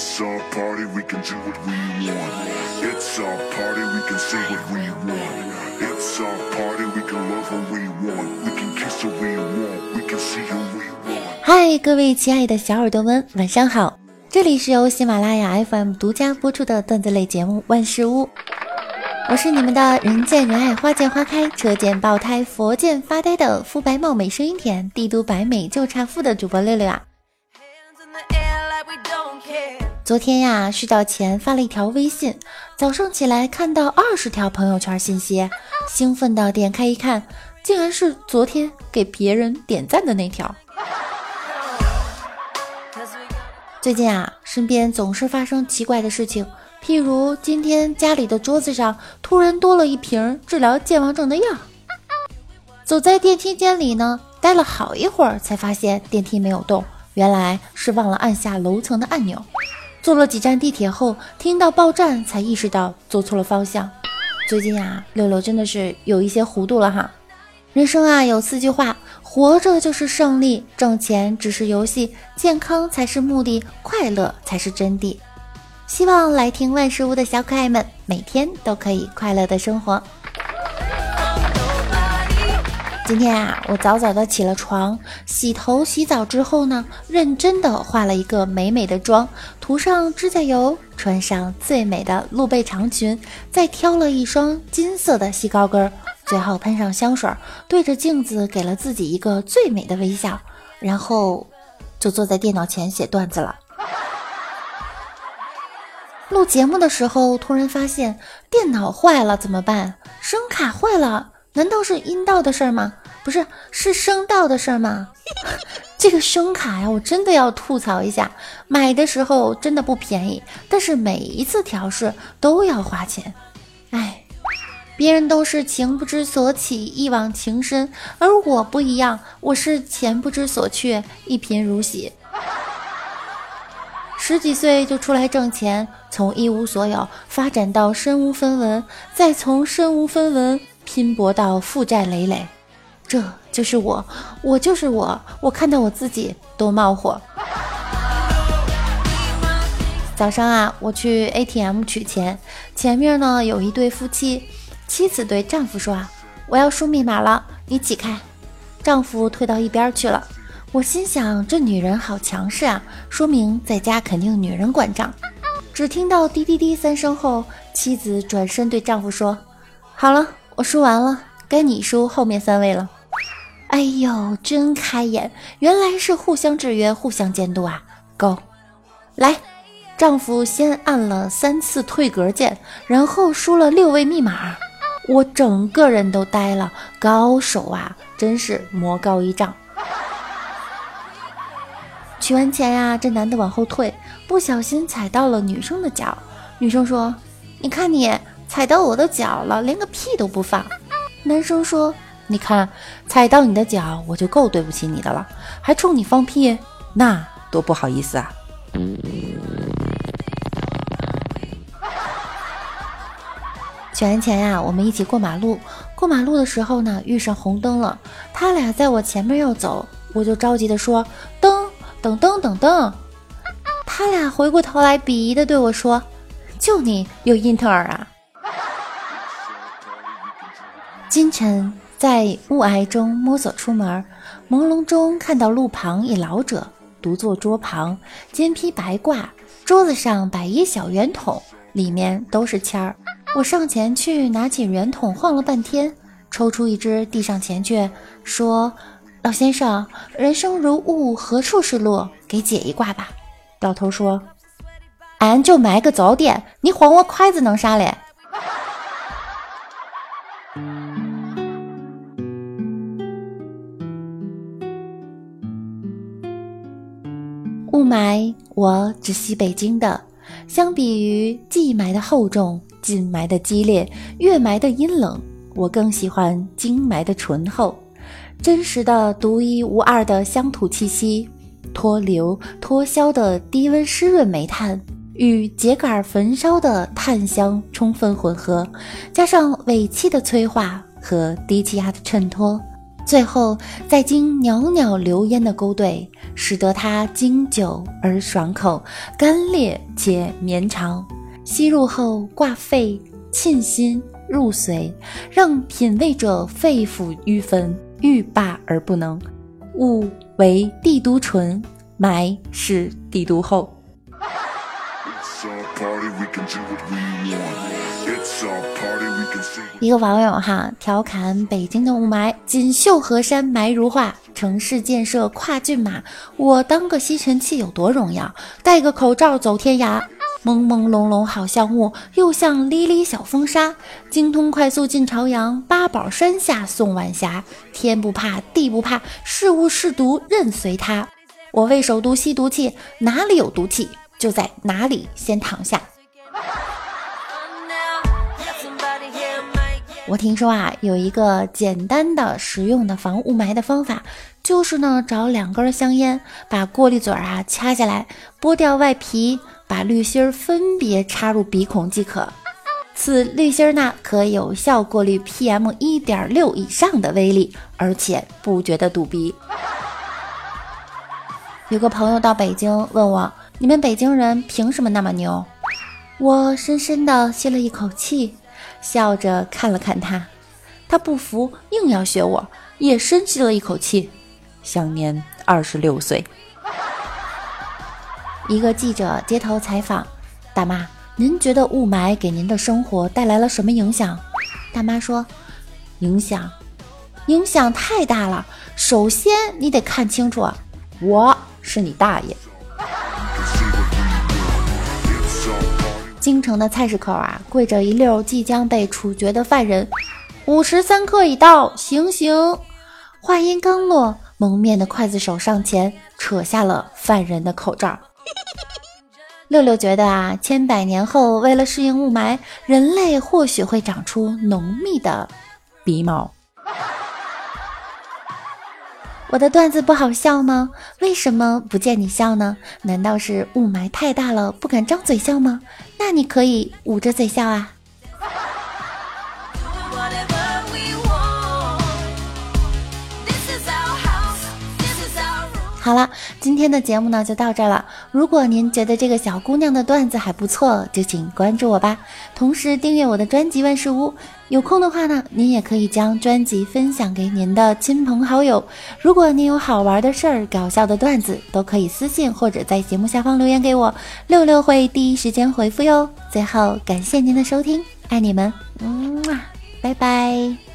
It's our party, we can do what we want. It's our party, we can say what we want. It's our party, we can love who we want. We can kiss who we want. We can see who we want. 嗨，各位亲爱的小耳朵们，晚上好！这里是由喜马拉雅 FM 独家播出的段子类节目《万事屋》，我是你们的人见人爱、花见花开、车见爆胎、佛见发呆的肤白貌美、声音甜、帝都白美就差富的主播六六啊。昨天呀，睡觉前发了一条微信，早上起来看到二十条朋友圈信息，兴奋的点开一看，竟然是昨天给别人点赞的那条。最近啊，身边总是发生奇怪的事情，譬如今天家里的桌子上突然多了一瓶治疗健忘症的药。走在电梯间里呢，待了好一会儿，才发现电梯没有动，原来是忘了按下楼层的按钮。坐了几站地铁后，听到报站才意识到坐错了方向。最近啊，六六真的是有一些糊涂了哈。人生啊，有四句话：活着就是胜利，挣钱只是游戏，健康才是目的，快乐才是真谛。希望来听万事屋的小可爱们，每天都可以快乐的生活。今天啊，我早早的起了床，洗头洗澡之后呢，认真的化了一个美美的妆，涂上指甲油，穿上最美的露背长裙，再挑了一双金色的细高跟，最后喷上香水，对着镜子给了自己一个最美的微笑，然后就坐在电脑前写段子了。录节目的时候，突然发现电脑坏了，怎么办？声卡坏了。难道是阴道的事儿吗？不是，是声道的事儿吗？这个声卡呀，我真的要吐槽一下，买的时候真的不便宜，但是每一次调试都要花钱。哎，别人都是情不知所起，一往情深，而我不一样，我是钱不知所去，一贫如洗。十几岁就出来挣钱，从一无所有发展到身无分文，再从身无分文。拼搏到负债累累，这就是我，我就是我，我看到我自己都冒火。早上啊，我去 ATM 取钱，前面呢有一对夫妻，妻子对丈夫说：“啊，我要输密码了，你挤开。”丈夫退到一边去了。我心想，这女人好强势啊，说明在家肯定女人管账。只听到滴滴滴三声后，妻子转身对丈夫说：“好了。”我输完了，该你输后面三位了。哎呦，真开眼，原来是互相制约、互相监督啊！Go，来，丈夫先按了三次退格键，然后输了六位密码，我整个人都呆了。高手啊，真是魔高一丈。取完钱呀，这男的往后退，不小心踩到了女生的脚。女生说：“你看你。”踩到我的脚了，连个屁都不放。男生说：“你看，踩到你的脚，我就够对不起你的了，还冲你放屁，那多不好意思啊！”取完钱呀，我们一起过马路。过马路的时候呢，遇上红灯了，他俩在我前面要走，我就着急的说：“灯，等灯，等灯。”他俩回过头来，鄙夷的对我说：“就你有英特尔啊！”清晨在雾霭中摸索出门，朦胧中看到路旁一老者独坐桌旁，肩披白褂，桌子上摆一小圆筒，里面都是签儿。我上前去拿起圆筒晃了半天，抽出一支递上前去，说：“老先生，人生如雾，何处是路？给解一卦吧。”老头说：“俺就买个早点，你晃我筷子能啥嘞？”霾，我只吸北京的。相比于季霾的厚重、近霾的激烈、月霾的阴冷，我更喜欢京霾的醇厚。真实的、独一无二的乡土气息，脱硫脱硝的低温湿润煤炭与秸秆焚烧的炭香充分混合，加上尾气的催化和低气压的衬托，最后再经袅袅流烟的勾兑，使得它经久而爽口，干裂且绵长。吸入后挂肺沁心入髓，让品味者肺腑欲焚，欲罢而不能。物为帝都醇，霾是帝都后。一个网友哈调侃北京的雾霾：锦绣河山霾如画，城市建设跨骏马，我当个吸尘器有多荣耀？戴个口罩走天涯，朦朦胧胧好像雾，又像沥沥小风沙。精通快速进朝阳，八宝山下送晚霞。天不怕地不怕，是雾是毒任随他。我为首都吸毒气，哪里有毒气就在哪里先躺下。我听说啊，有一个简单的、实用的防雾霾的方法，就是呢，找两根香烟，把过滤嘴啊掐下来，剥掉外皮，把滤芯分别插入鼻孔即可。此滤芯呢，可有效过滤 PM 一点六以上的微粒，而且不觉得堵鼻。有个朋友到北京问我：“你们北京人凭什么那么牛？”我深深地吸了一口气。笑着看了看他，他不服，硬要学我，也深吸了一口气，享年二十六岁。一个记者街头采访大妈：“您觉得雾霾给您的生活带来了什么影响？”大妈说：“影响，影响太大了。首先，你得看清楚，我是你大爷。”京城的菜市口啊，跪着一溜即将被处决的犯人。午时三刻已到，行刑。话音刚落，蒙面的刽子手上前扯下了犯人的口罩。六六觉得啊，千百年后，为了适应雾霾，人类或许会长出浓密的鼻毛。我的段子不好笑吗？为什么不见你笑呢？难道是雾霾太大了，不敢张嘴笑吗？那你可以捂着嘴笑啊。好了，今天的节目呢就到这了。如果您觉得这个小姑娘的段子还不错，就请关注我吧，同时订阅我的专辑万事屋。有空的话呢，您也可以将专辑分享给您的亲朋好友。如果您有好玩的事儿、搞笑的段子，都可以私信或者在节目下方留言给我，六六会第一时间回复哟。最后，感谢您的收听，爱你们，嗯，拜拜。